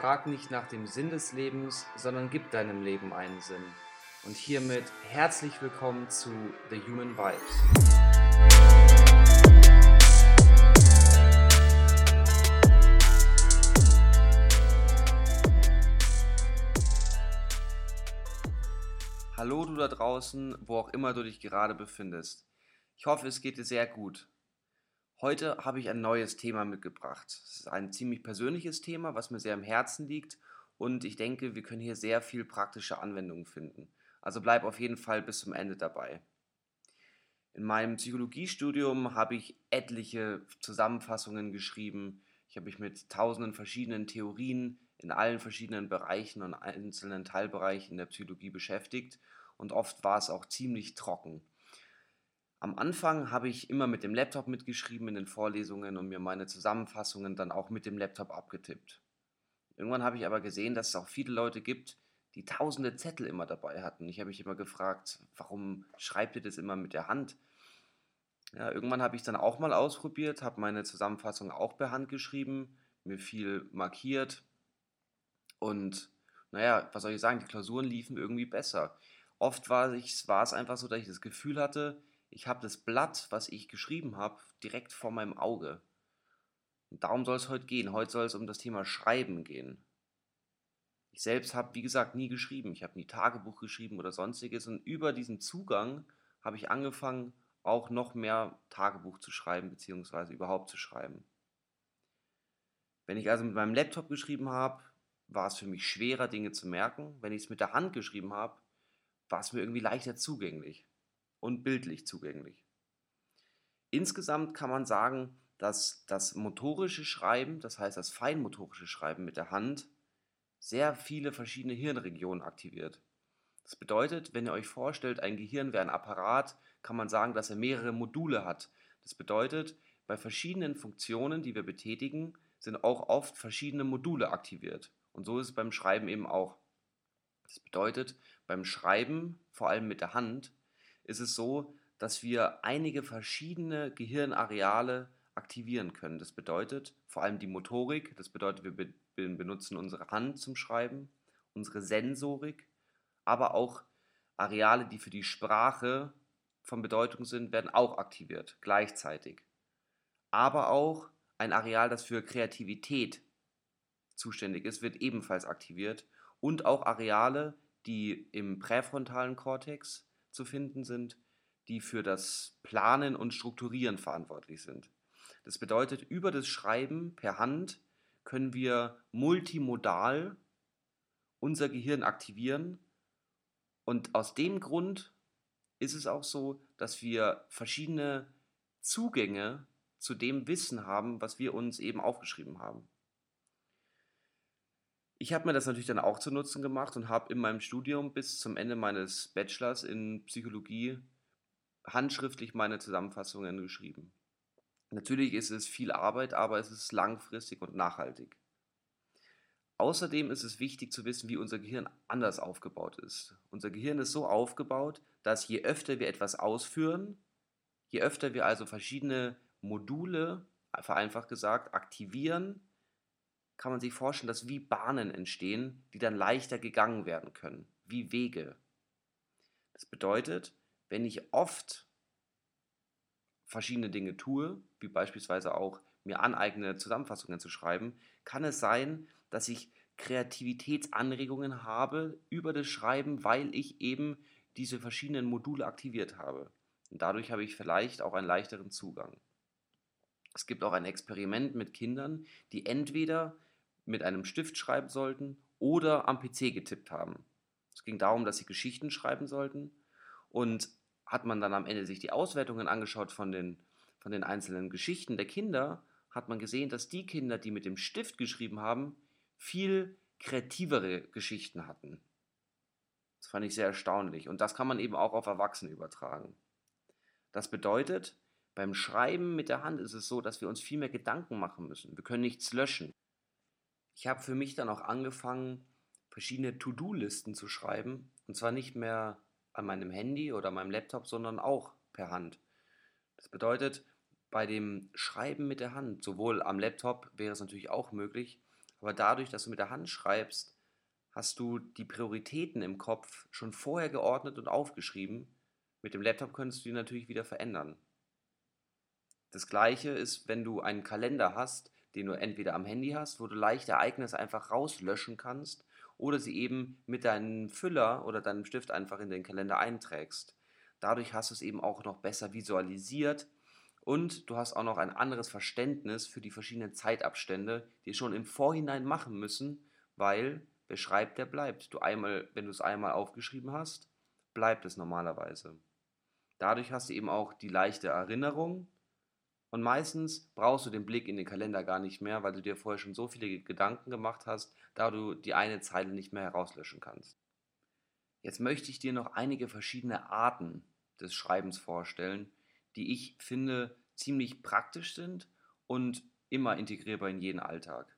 Frag nicht nach dem Sinn des Lebens, sondern gib deinem Leben einen Sinn. Und hiermit herzlich willkommen zu The Human Vibes. Hallo du da draußen, wo auch immer du dich gerade befindest. Ich hoffe, es geht dir sehr gut. Heute habe ich ein neues Thema mitgebracht. Es ist ein ziemlich persönliches Thema, was mir sehr am Herzen liegt und ich denke, wir können hier sehr viel praktische Anwendungen finden. Also bleib auf jeden Fall bis zum Ende dabei. In meinem Psychologiestudium habe ich etliche Zusammenfassungen geschrieben. Ich habe mich mit tausenden verschiedenen Theorien in allen verschiedenen Bereichen und einzelnen Teilbereichen der Psychologie beschäftigt und oft war es auch ziemlich trocken. Am Anfang habe ich immer mit dem Laptop mitgeschrieben in den Vorlesungen und mir meine Zusammenfassungen dann auch mit dem Laptop abgetippt. Irgendwann habe ich aber gesehen, dass es auch viele Leute gibt, die tausende Zettel immer dabei hatten. Ich habe mich immer gefragt, warum schreibt ihr das immer mit der Hand? Ja, irgendwann habe ich dann auch mal ausprobiert, habe meine Zusammenfassung auch per Hand geschrieben, mir viel markiert und naja, was soll ich sagen, die Klausuren liefen irgendwie besser. Oft war, war es einfach so, dass ich das Gefühl hatte, ich habe das Blatt, was ich geschrieben habe, direkt vor meinem Auge. Und darum soll es heute gehen. Heute soll es um das Thema Schreiben gehen. Ich selbst habe, wie gesagt, nie geschrieben. Ich habe nie Tagebuch geschrieben oder sonstiges. Und über diesen Zugang habe ich angefangen, auch noch mehr Tagebuch zu schreiben, beziehungsweise überhaupt zu schreiben. Wenn ich also mit meinem Laptop geschrieben habe, war es für mich schwerer, Dinge zu merken. Wenn ich es mit der Hand geschrieben habe, war es mir irgendwie leichter zugänglich und bildlich zugänglich. Insgesamt kann man sagen, dass das motorische Schreiben, das heißt das feinmotorische Schreiben mit der Hand, sehr viele verschiedene Hirnregionen aktiviert. Das bedeutet, wenn ihr euch vorstellt, ein Gehirn wäre ein Apparat, kann man sagen, dass er mehrere Module hat. Das bedeutet, bei verschiedenen Funktionen, die wir betätigen, sind auch oft verschiedene Module aktiviert. Und so ist es beim Schreiben eben auch. Das bedeutet, beim Schreiben, vor allem mit der Hand, ist es so, dass wir einige verschiedene Gehirnareale aktivieren können. Das bedeutet vor allem die Motorik, das bedeutet, wir be benutzen unsere Hand zum Schreiben, unsere Sensorik, aber auch Areale, die für die Sprache von Bedeutung sind, werden auch aktiviert, gleichzeitig. Aber auch ein Areal, das für Kreativität zuständig ist, wird ebenfalls aktiviert. Und auch Areale, die im präfrontalen Kortex zu finden sind, die für das Planen und Strukturieren verantwortlich sind. Das bedeutet, über das Schreiben per Hand können wir multimodal unser Gehirn aktivieren. Und aus dem Grund ist es auch so, dass wir verschiedene Zugänge zu dem Wissen haben, was wir uns eben aufgeschrieben haben. Ich habe mir das natürlich dann auch zu Nutzen gemacht und habe in meinem Studium bis zum Ende meines Bachelors in Psychologie handschriftlich meine Zusammenfassungen geschrieben. Natürlich ist es viel Arbeit, aber es ist langfristig und nachhaltig. Außerdem ist es wichtig zu wissen, wie unser Gehirn anders aufgebaut ist. Unser Gehirn ist so aufgebaut, dass je öfter wir etwas ausführen, je öfter wir also verschiedene Module, vereinfacht gesagt, aktivieren, kann man sich vorstellen, dass wie Bahnen entstehen, die dann leichter gegangen werden können, wie Wege. Das bedeutet, wenn ich oft verschiedene Dinge tue, wie beispielsweise auch mir aneigne, Zusammenfassungen zu schreiben, kann es sein, dass ich Kreativitätsanregungen habe über das Schreiben, weil ich eben diese verschiedenen Module aktiviert habe. Und dadurch habe ich vielleicht auch einen leichteren Zugang. Es gibt auch ein Experiment mit Kindern, die entweder mit einem Stift schreiben sollten oder am PC getippt haben. Es ging darum, dass sie Geschichten schreiben sollten und hat man dann am Ende sich die Auswertungen angeschaut von den, von den einzelnen Geschichten der Kinder, hat man gesehen, dass die Kinder, die mit dem Stift geschrieben haben, viel kreativere Geschichten hatten. Das fand ich sehr erstaunlich und das kann man eben auch auf Erwachsene übertragen. Das bedeutet, beim Schreiben mit der Hand ist es so, dass wir uns viel mehr Gedanken machen müssen. Wir können nichts löschen. Ich habe für mich dann auch angefangen, verschiedene To-Do-Listen zu schreiben. Und zwar nicht mehr an meinem Handy oder meinem Laptop, sondern auch per Hand. Das bedeutet, bei dem Schreiben mit der Hand, sowohl am Laptop wäre es natürlich auch möglich, Aber dadurch, dass du mit der Hand schreibst, hast du die Prioritäten im Kopf schon vorher geordnet und aufgeschrieben. Mit dem Laptop könntest du die natürlich wieder verändern. Das gleiche ist, wenn du einen Kalender hast, den du entweder am Handy hast, wo du leicht Ereignisse einfach rauslöschen kannst, oder sie eben mit deinem Füller oder deinem Stift einfach in den Kalender einträgst. Dadurch hast du es eben auch noch besser visualisiert und du hast auch noch ein anderes Verständnis für die verschiedenen Zeitabstände, die schon im Vorhinein machen müssen, weil wer schreibt, der bleibt. Du einmal, wenn du es einmal aufgeschrieben hast, bleibt es normalerweise. Dadurch hast du eben auch die leichte Erinnerung und meistens brauchst du den Blick in den Kalender gar nicht mehr, weil du dir vorher schon so viele Gedanken gemacht hast, da du die eine Zeile nicht mehr herauslöschen kannst. Jetzt möchte ich dir noch einige verschiedene Arten des Schreibens vorstellen, die ich finde ziemlich praktisch sind und immer integrierbar in jeden Alltag.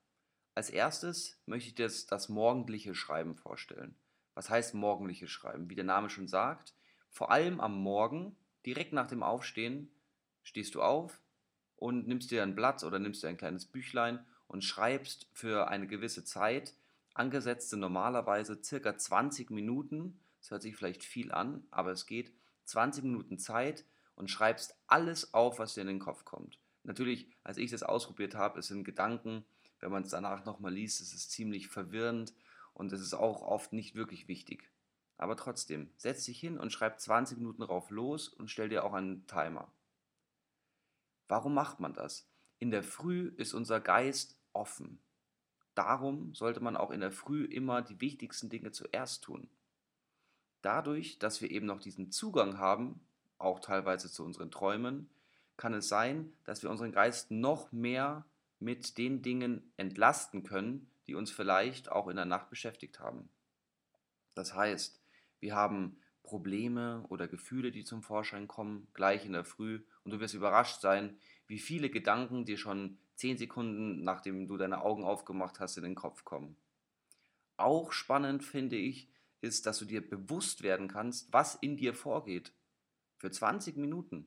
Als erstes möchte ich dir das, das morgendliche Schreiben vorstellen. Was heißt morgendliches Schreiben? Wie der Name schon sagt, vor allem am Morgen, direkt nach dem Aufstehen, stehst du auf und nimmst dir ein Blatt oder nimmst dir ein kleines Büchlein und schreibst für eine gewisse Zeit, angesetzte normalerweise circa 20 Minuten, das hört sich vielleicht viel an, aber es geht 20 Minuten Zeit und schreibst alles auf, was dir in den Kopf kommt. Natürlich, als ich das ausprobiert habe, es sind Gedanken, wenn man es danach nochmal liest, ist es ziemlich verwirrend und es ist auch oft nicht wirklich wichtig. Aber trotzdem, setz dich hin und schreib 20 Minuten drauf los und stell dir auch einen Timer. Warum macht man das? In der Früh ist unser Geist offen. Darum sollte man auch in der Früh immer die wichtigsten Dinge zuerst tun. Dadurch, dass wir eben noch diesen Zugang haben, auch teilweise zu unseren Träumen, kann es sein, dass wir unseren Geist noch mehr mit den Dingen entlasten können, die uns vielleicht auch in der Nacht beschäftigt haben. Das heißt, wir haben Probleme oder Gefühle, die zum Vorschein kommen, gleich in der Früh, und du wirst überrascht sein, wie viele Gedanken dir schon zehn Sekunden, nachdem du deine Augen aufgemacht hast, in den Kopf kommen. Auch spannend finde ich, ist, dass du dir bewusst werden kannst, was in dir vorgeht. Für 20 Minuten.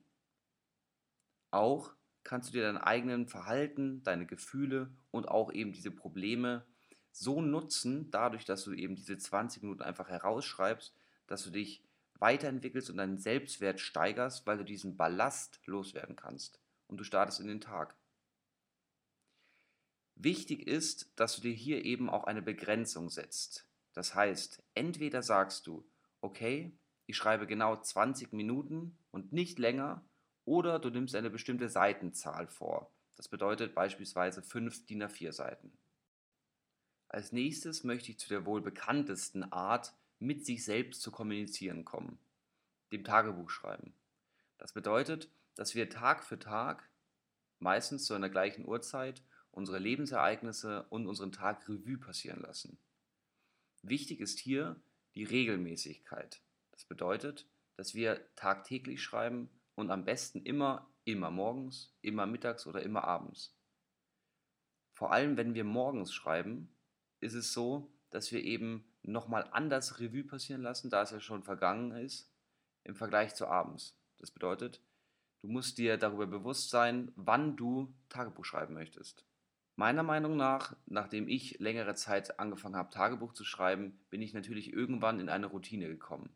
Auch kannst du dir dein eigenen Verhalten, deine Gefühle und auch eben diese Probleme so nutzen, dadurch, dass du eben diese 20 Minuten einfach herausschreibst, dass du dich weiterentwickelst und deinen Selbstwert steigerst, weil du diesen Ballast loswerden kannst und du startest in den Tag. Wichtig ist, dass du dir hier eben auch eine Begrenzung setzt. Das heißt, entweder sagst du, okay, ich schreibe genau 20 Minuten und nicht länger oder du nimmst eine bestimmte Seitenzahl vor. Das bedeutet beispielsweise 5 DIN A4 Seiten. Als nächstes möchte ich zu der wohl bekanntesten Art, mit sich selbst zu kommunizieren kommen, dem Tagebuch schreiben. Das bedeutet, dass wir Tag für Tag, meistens zu einer gleichen Uhrzeit, unsere Lebensereignisse und unseren Tag Revue passieren lassen. Wichtig ist hier die Regelmäßigkeit. Das bedeutet, dass wir tagtäglich schreiben und am besten immer, immer morgens, immer mittags oder immer abends. Vor allem, wenn wir morgens schreiben, ist es so, dass wir eben nochmal anders Revue passieren lassen, da es ja schon vergangen ist, im Vergleich zu abends. Das bedeutet, du musst dir darüber bewusst sein, wann du Tagebuch schreiben möchtest. Meiner Meinung nach, nachdem ich längere Zeit angefangen habe, Tagebuch zu schreiben, bin ich natürlich irgendwann in eine Routine gekommen.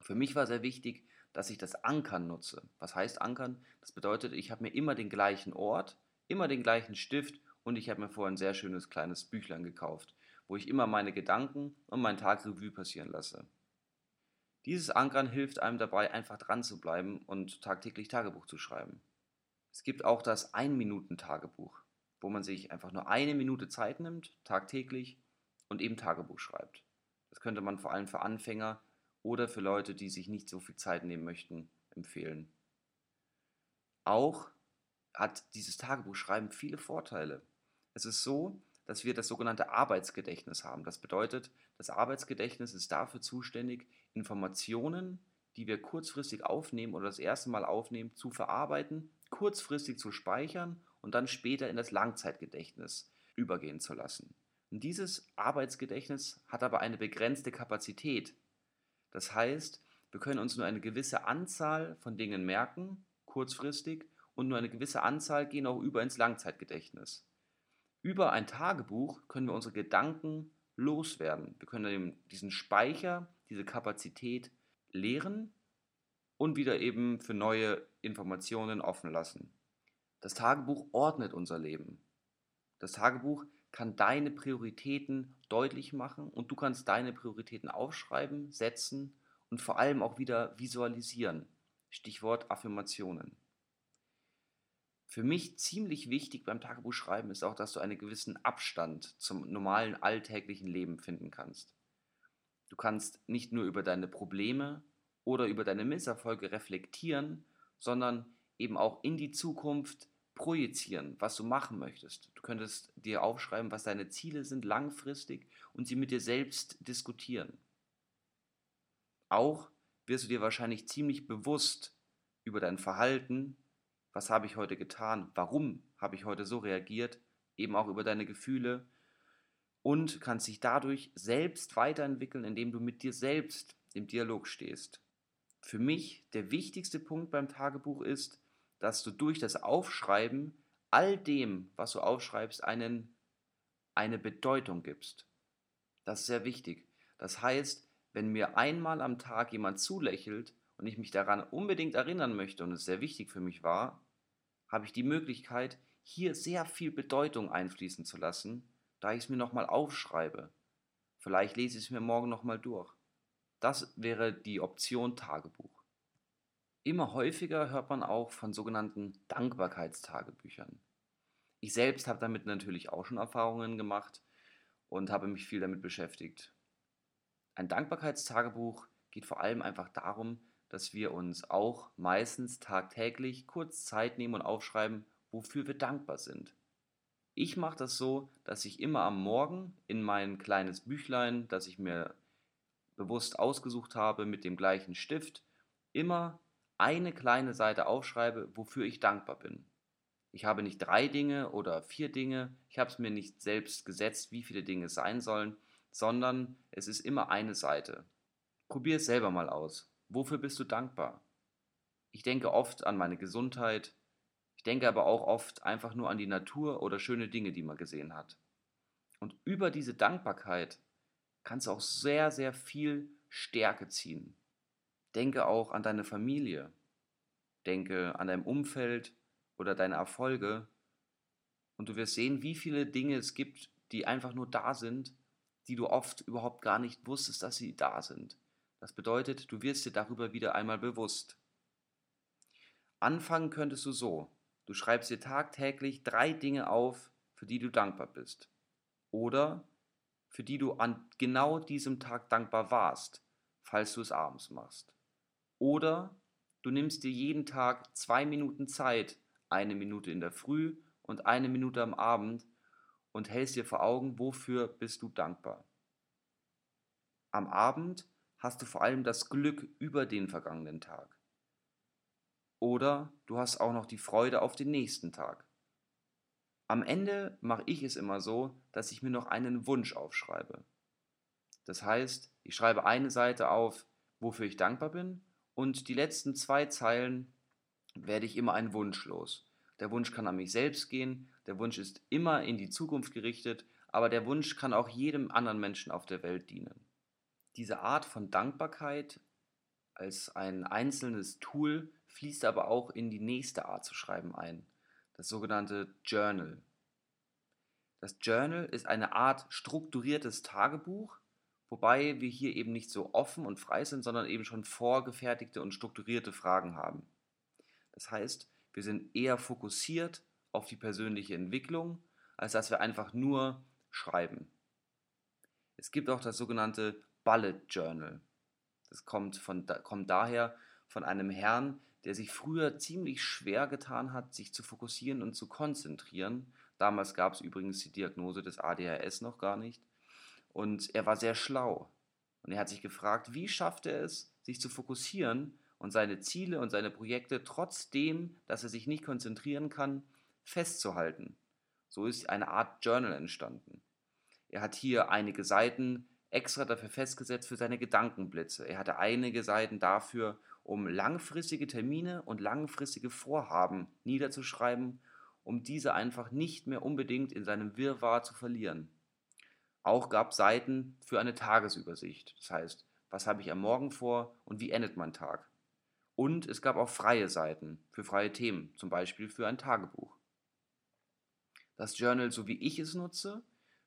Für mich war sehr wichtig, dass ich das Ankern nutze. Was heißt Ankern? Das bedeutet, ich habe mir immer den gleichen Ort, immer den gleichen Stift und ich habe mir vorher ein sehr schönes kleines Büchlein gekauft, wo ich immer meine Gedanken und meinen Tag Revue passieren lasse. Dieses Ankern hilft einem dabei, einfach dran zu bleiben und tagtäglich Tagebuch zu schreiben. Es gibt auch das Ein-Minuten-Tagebuch, wo man sich einfach nur eine Minute Zeit nimmt, tagtäglich, und eben Tagebuch schreibt. Das könnte man vor allem für Anfänger oder für Leute, die sich nicht so viel Zeit nehmen möchten, empfehlen. Auch hat dieses Tagebuchschreiben viele Vorteile. Es ist so, dass wir das sogenannte Arbeitsgedächtnis haben. Das bedeutet, das Arbeitsgedächtnis ist dafür zuständig, Informationen, die wir kurzfristig aufnehmen oder das erste Mal aufnehmen, zu verarbeiten, kurzfristig zu speichern und dann später in das Langzeitgedächtnis übergehen zu lassen. Und dieses Arbeitsgedächtnis hat aber eine begrenzte Kapazität. Das heißt, wir können uns nur eine gewisse Anzahl von Dingen merken, kurzfristig, und nur eine gewisse Anzahl gehen auch über ins Langzeitgedächtnis. Über ein Tagebuch können wir unsere Gedanken loswerden. Wir können diesen Speicher, diese Kapazität leeren und wieder eben für neue Informationen offen lassen. Das Tagebuch ordnet unser Leben. Das Tagebuch kann deine Prioritäten deutlich machen und du kannst deine Prioritäten aufschreiben, setzen und vor allem auch wieder visualisieren. Stichwort Affirmationen. Für mich ziemlich wichtig beim Tagebuchschreiben ist auch, dass du einen gewissen Abstand zum normalen alltäglichen Leben finden kannst. Du kannst nicht nur über deine Probleme oder über deine Misserfolge reflektieren, sondern eben auch in die Zukunft projizieren, was du machen möchtest. Du könntest dir aufschreiben, was deine Ziele sind langfristig und sie mit dir selbst diskutieren. Auch wirst du dir wahrscheinlich ziemlich bewusst über dein Verhalten, was habe ich heute getan, warum habe ich heute so reagiert, eben auch über deine Gefühle und kannst dich dadurch selbst weiterentwickeln, indem du mit dir selbst im Dialog stehst. Für mich der wichtigste Punkt beim Tagebuch ist, dass du durch das Aufschreiben all dem, was du aufschreibst, einen, eine Bedeutung gibst. Das ist sehr wichtig. Das heißt, wenn mir einmal am Tag jemand zulächelt und ich mich daran unbedingt erinnern möchte und es sehr wichtig für mich war, habe ich die Möglichkeit, hier sehr viel Bedeutung einfließen zu lassen, da ich es mir nochmal aufschreibe. Vielleicht lese ich es mir morgen nochmal durch. Das wäre die Option Tagebuch. Immer häufiger hört man auch von sogenannten Dankbarkeitstagebüchern. Ich selbst habe damit natürlich auch schon Erfahrungen gemacht und habe mich viel damit beschäftigt. Ein Dankbarkeitstagebuch geht vor allem einfach darum, dass wir uns auch meistens tagtäglich kurz Zeit nehmen und aufschreiben, wofür wir dankbar sind. Ich mache das so, dass ich immer am Morgen in mein kleines Büchlein, das ich mir bewusst ausgesucht habe mit dem gleichen Stift, immer eine kleine Seite aufschreibe, wofür ich dankbar bin. Ich habe nicht drei Dinge oder vier Dinge, ich habe es mir nicht selbst gesetzt, wie viele Dinge sein sollen, sondern es ist immer eine Seite. Probier es selber mal aus. Wofür bist du dankbar? Ich denke oft an meine Gesundheit, ich denke aber auch oft einfach nur an die Natur oder schöne Dinge, die man gesehen hat. Und über diese Dankbarkeit kannst du auch sehr, sehr viel Stärke ziehen. Denke auch an deine Familie. Denke an dein Umfeld oder deine Erfolge. Und du wirst sehen, wie viele Dinge es gibt, die einfach nur da sind, die du oft überhaupt gar nicht wusstest, dass sie da sind. Das bedeutet, du wirst dir darüber wieder einmal bewusst. Anfangen könntest du so. Du schreibst dir tagtäglich drei Dinge auf, für die du dankbar bist. Oder für die du an genau diesem Tag dankbar warst, falls du es abends machst. Oder du nimmst dir jeden Tag zwei Minuten Zeit, eine Minute in der Früh und eine Minute am Abend und hältst dir vor Augen, wofür bist du dankbar. Am Abend hast du vor allem das Glück über den vergangenen Tag. Oder du hast auch noch die Freude auf den nächsten Tag. Am Ende mache ich es immer so, dass ich mir noch einen Wunsch aufschreibe. Das heißt, ich schreibe eine Seite auf, wofür ich dankbar bin und die letzten zwei Zeilen werde ich immer einen Wunsch los. Der Wunsch kann an mich selbst gehen, der Wunsch ist immer in die Zukunft gerichtet, aber der Wunsch kann auch jedem anderen Menschen auf der Welt dienen. Diese Art von Dankbarkeit als ein einzelnes Tool fließt aber auch in die nächste Art zu schreiben ein, das sogenannte Journal. Das Journal ist eine Art strukturiertes Tagebuch, wobei wir hier eben nicht so offen und frei sind, sondern eben schon vorgefertigte und strukturierte Fragen haben. Das heißt, wir sind eher fokussiert auf die persönliche Entwicklung, als dass wir einfach nur schreiben. Es gibt auch das sogenannte Bullet Journal. Das kommt, von, kommt daher von einem Herrn, der sich früher ziemlich schwer getan hat, sich zu fokussieren und zu konzentrieren. Damals gab es übrigens die Diagnose des ADHS noch gar nicht. Und er war sehr schlau. Und er hat sich gefragt, wie schafft er es, sich zu fokussieren und seine Ziele und seine Projekte trotzdem, dass er sich nicht konzentrieren kann, festzuhalten. So ist eine Art Journal entstanden. Er hat hier einige Seiten extra dafür festgesetzt für seine Gedankenblitze. Er hatte einige Seiten dafür, um langfristige Termine und langfristige Vorhaben niederzuschreiben um diese einfach nicht mehr unbedingt in seinem Wirrwarr zu verlieren. Auch gab Seiten für eine Tagesübersicht, das heißt, was habe ich am Morgen vor und wie endet mein Tag. Und es gab auch freie Seiten für freie Themen, zum Beispiel für ein Tagebuch. Das Journal, so wie ich es nutze,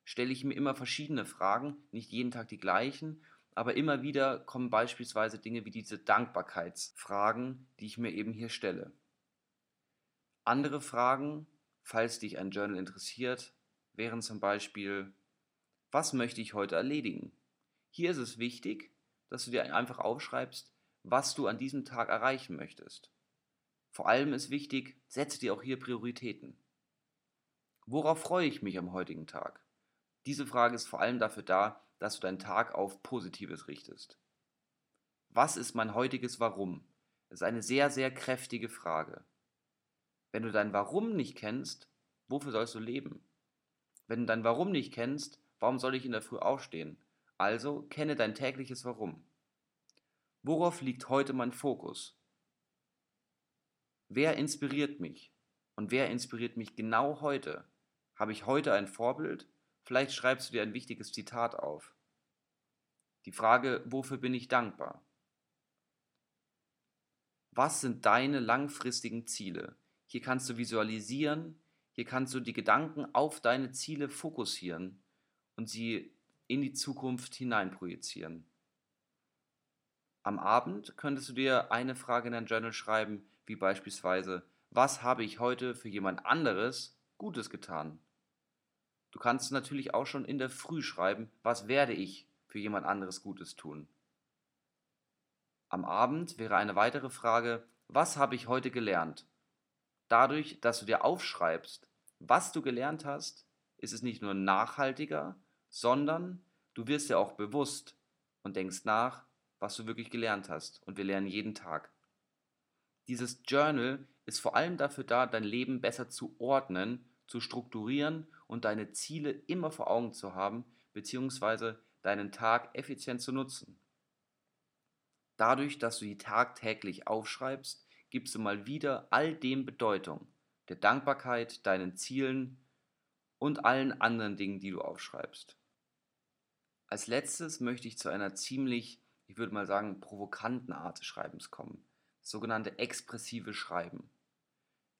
stelle ich mir immer verschiedene Fragen, nicht jeden Tag die gleichen, aber immer wieder kommen beispielsweise Dinge wie diese Dankbarkeitsfragen, die ich mir eben hier stelle. Andere Fragen, falls dich ein Journal interessiert, wären zum Beispiel, was möchte ich heute erledigen? Hier ist es wichtig, dass du dir einfach aufschreibst, was du an diesem Tag erreichen möchtest. Vor allem ist wichtig, setze dir auch hier Prioritäten. Worauf freue ich mich am heutigen Tag? Diese Frage ist vor allem dafür da, dass du deinen Tag auf Positives richtest. Was ist mein heutiges Warum? Das ist eine sehr, sehr kräftige Frage. Wenn du dein Warum nicht kennst, wofür sollst du leben? Wenn du dein Warum nicht kennst, warum soll ich in der Früh aufstehen? Also kenne dein tägliches Warum. Worauf liegt heute mein Fokus? Wer inspiriert mich? Und wer inspiriert mich genau heute? Habe ich heute ein Vorbild? Vielleicht schreibst du dir ein wichtiges Zitat auf. Die Frage, wofür bin ich dankbar? Was sind deine langfristigen Ziele? Hier kannst du visualisieren, hier kannst du die Gedanken auf deine Ziele fokussieren und sie in die Zukunft hinein projizieren. Am Abend könntest du dir eine Frage in dein Journal schreiben, wie beispielsweise, was habe ich heute für jemand anderes Gutes getan? Du kannst natürlich auch schon in der Früh schreiben, was werde ich für jemand anderes Gutes tun. Am Abend wäre eine weitere Frage, was habe ich heute gelernt? Dadurch, dass du dir aufschreibst, was du gelernt hast, ist es nicht nur nachhaltiger, sondern du wirst dir auch bewusst und denkst nach, was du wirklich gelernt hast. Und wir lernen jeden Tag. Dieses Journal ist vor allem dafür da, dein Leben besser zu ordnen zu strukturieren und deine Ziele immer vor Augen zu haben, beziehungsweise deinen Tag effizient zu nutzen. Dadurch, dass du die tagtäglich aufschreibst, gibst du mal wieder all dem Bedeutung, der Dankbarkeit, deinen Zielen und allen anderen Dingen, die du aufschreibst. Als letztes möchte ich zu einer ziemlich, ich würde mal sagen, provokanten Art des Schreibens kommen, sogenannte expressive Schreiben.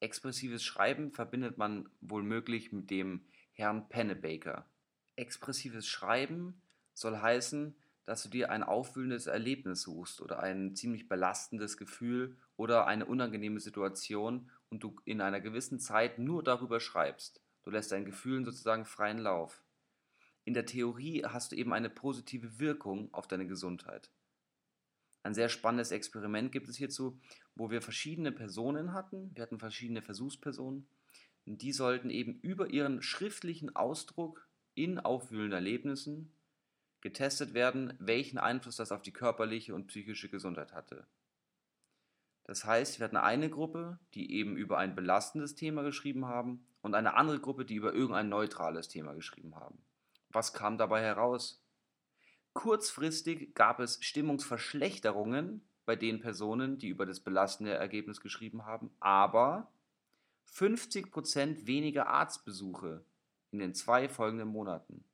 Expressives Schreiben verbindet man wohl möglich mit dem Herrn Pennebaker. Expressives Schreiben soll heißen, dass du dir ein aufwühlendes Erlebnis suchst oder ein ziemlich belastendes Gefühl oder eine unangenehme Situation und du in einer gewissen Zeit nur darüber schreibst. Du lässt deinen Gefühlen sozusagen freien Lauf. In der Theorie hast du eben eine positive Wirkung auf deine Gesundheit. Ein sehr spannendes Experiment gibt es hierzu, wo wir verschiedene Personen hatten. Wir hatten verschiedene Versuchspersonen. Die sollten eben über ihren schriftlichen Ausdruck in aufwühlenden Erlebnissen getestet werden, welchen Einfluss das auf die körperliche und psychische Gesundheit hatte. Das heißt, wir hatten eine Gruppe, die eben über ein belastendes Thema geschrieben haben und eine andere Gruppe, die über irgendein neutrales Thema geschrieben haben. Was kam dabei heraus? Kurzfristig gab es Stimmungsverschlechterungen bei den Personen, die über das belastende Ergebnis geschrieben haben, aber 50% weniger Arztbesuche in den zwei folgenden Monaten.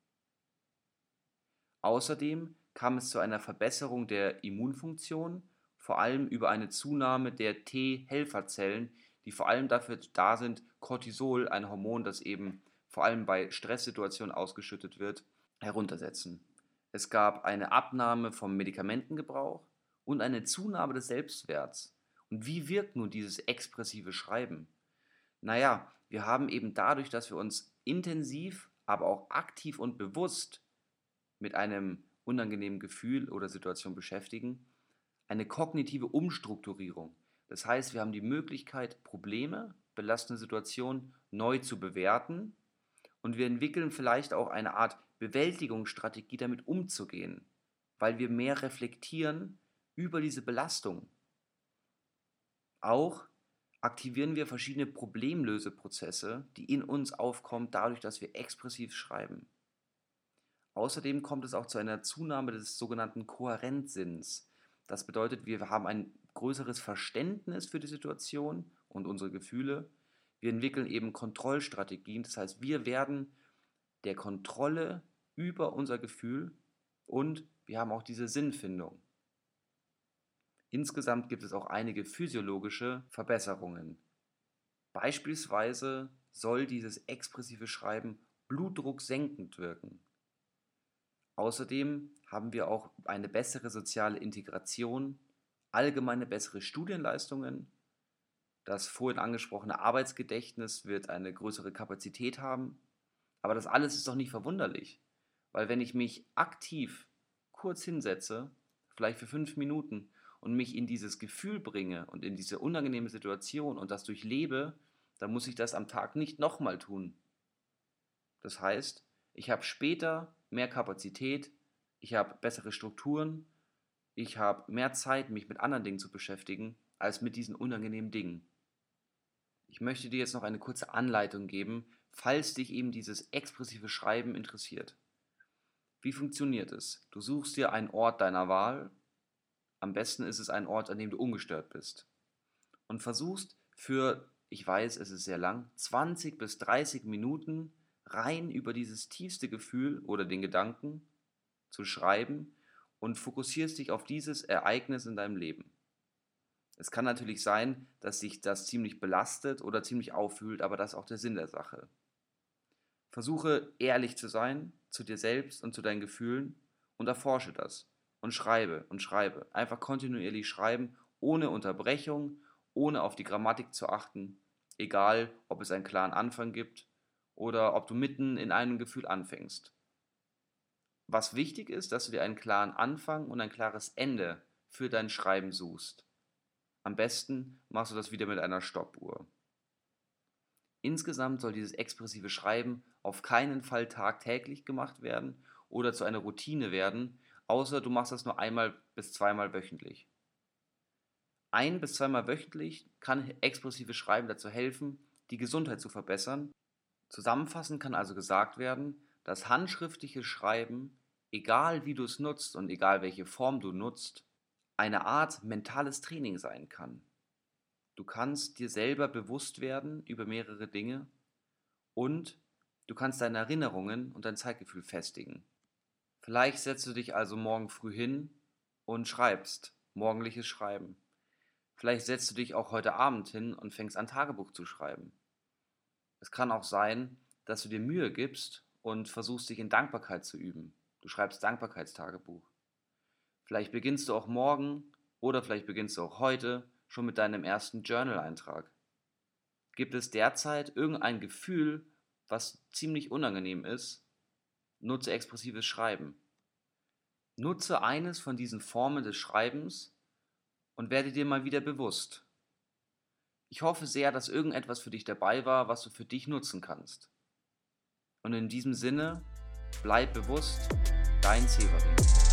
Außerdem kam es zu einer Verbesserung der Immunfunktion, vor allem über eine Zunahme der T-Helferzellen, die vor allem dafür da sind, Cortisol, ein Hormon, das eben vor allem bei Stresssituationen ausgeschüttet wird, heruntersetzen. Es gab eine Abnahme vom Medikamentengebrauch und eine Zunahme des Selbstwerts. Und wie wirkt nun dieses expressive Schreiben? Naja, wir haben eben dadurch, dass wir uns intensiv, aber auch aktiv und bewusst mit einem unangenehmen Gefühl oder Situation beschäftigen, eine kognitive Umstrukturierung. Das heißt, wir haben die Möglichkeit, Probleme, belastende Situationen neu zu bewerten und wir entwickeln vielleicht auch eine Art Bewältigungsstrategie damit umzugehen, weil wir mehr reflektieren über diese Belastung. Auch aktivieren wir verschiedene Problemlöseprozesse, die in uns aufkommen, dadurch, dass wir expressiv schreiben. Außerdem kommt es auch zu einer Zunahme des sogenannten Kohärenzsinns. Das bedeutet, wir haben ein größeres Verständnis für die Situation und unsere Gefühle. Wir entwickeln eben Kontrollstrategien, das heißt, wir werden der Kontrolle über unser Gefühl und wir haben auch diese Sinnfindung. Insgesamt gibt es auch einige physiologische Verbesserungen. Beispielsweise soll dieses expressive Schreiben blutdrucksenkend wirken. Außerdem haben wir auch eine bessere soziale Integration, allgemeine bessere Studienleistungen. Das vorhin angesprochene Arbeitsgedächtnis wird eine größere Kapazität haben. Aber das alles ist doch nicht verwunderlich, weil wenn ich mich aktiv kurz hinsetze, vielleicht für fünf Minuten, und mich in dieses Gefühl bringe und in diese unangenehme Situation und das durchlebe, dann muss ich das am Tag nicht nochmal tun. Das heißt, ich habe später mehr Kapazität, ich habe bessere Strukturen, ich habe mehr Zeit, mich mit anderen Dingen zu beschäftigen, als mit diesen unangenehmen Dingen. Ich möchte dir jetzt noch eine kurze Anleitung geben, falls dich eben dieses expressive Schreiben interessiert. Wie funktioniert es? Du suchst dir einen Ort deiner Wahl, am besten ist es ein Ort, an dem du ungestört bist. Und versuchst für, ich weiß, es ist sehr lang, 20 bis 30 Minuten rein über dieses tiefste Gefühl oder den Gedanken zu schreiben und fokussierst dich auf dieses Ereignis in deinem Leben. Es kann natürlich sein, dass sich das ziemlich belastet oder ziemlich auffühlt, aber das ist auch der Sinn der Sache. Versuche ehrlich zu sein zu dir selbst und zu deinen Gefühlen und erforsche das und schreibe und schreibe. Einfach kontinuierlich schreiben, ohne Unterbrechung, ohne auf die Grammatik zu achten, egal ob es einen klaren Anfang gibt oder ob du mitten in einem Gefühl anfängst. Was wichtig ist, dass du dir einen klaren Anfang und ein klares Ende für dein Schreiben suchst. Am besten machst du das wieder mit einer Stoppuhr. Insgesamt soll dieses expressive Schreiben auf keinen Fall tagtäglich gemacht werden oder zu einer Routine werden, außer du machst das nur einmal bis zweimal wöchentlich. Ein bis zweimal wöchentlich kann expressives Schreiben dazu helfen, die Gesundheit zu verbessern. Zusammenfassend kann also gesagt werden, dass handschriftliches Schreiben, egal wie du es nutzt und egal welche Form du nutzt, eine Art mentales Training sein kann. Du kannst dir selber bewusst werden über mehrere Dinge und du kannst deine Erinnerungen und dein Zeitgefühl festigen. Vielleicht setzt du dich also morgen früh hin und schreibst morgendliches Schreiben. Vielleicht setzt du dich auch heute Abend hin und fängst an Tagebuch zu schreiben. Es kann auch sein, dass du dir Mühe gibst und versuchst dich in Dankbarkeit zu üben. Du schreibst Dankbarkeitstagebuch. Vielleicht beginnst du auch morgen oder vielleicht beginnst du auch heute schon mit deinem ersten Journal-Eintrag. Gibt es derzeit irgendein Gefühl, was ziemlich unangenehm ist, Nutze expressives Schreiben. Nutze eines von diesen Formen des Schreibens und werde dir mal wieder bewusst. Ich hoffe sehr, dass irgendetwas für dich dabei war, was du für dich nutzen kannst. Und in diesem Sinne, bleib bewusst, dein Severin.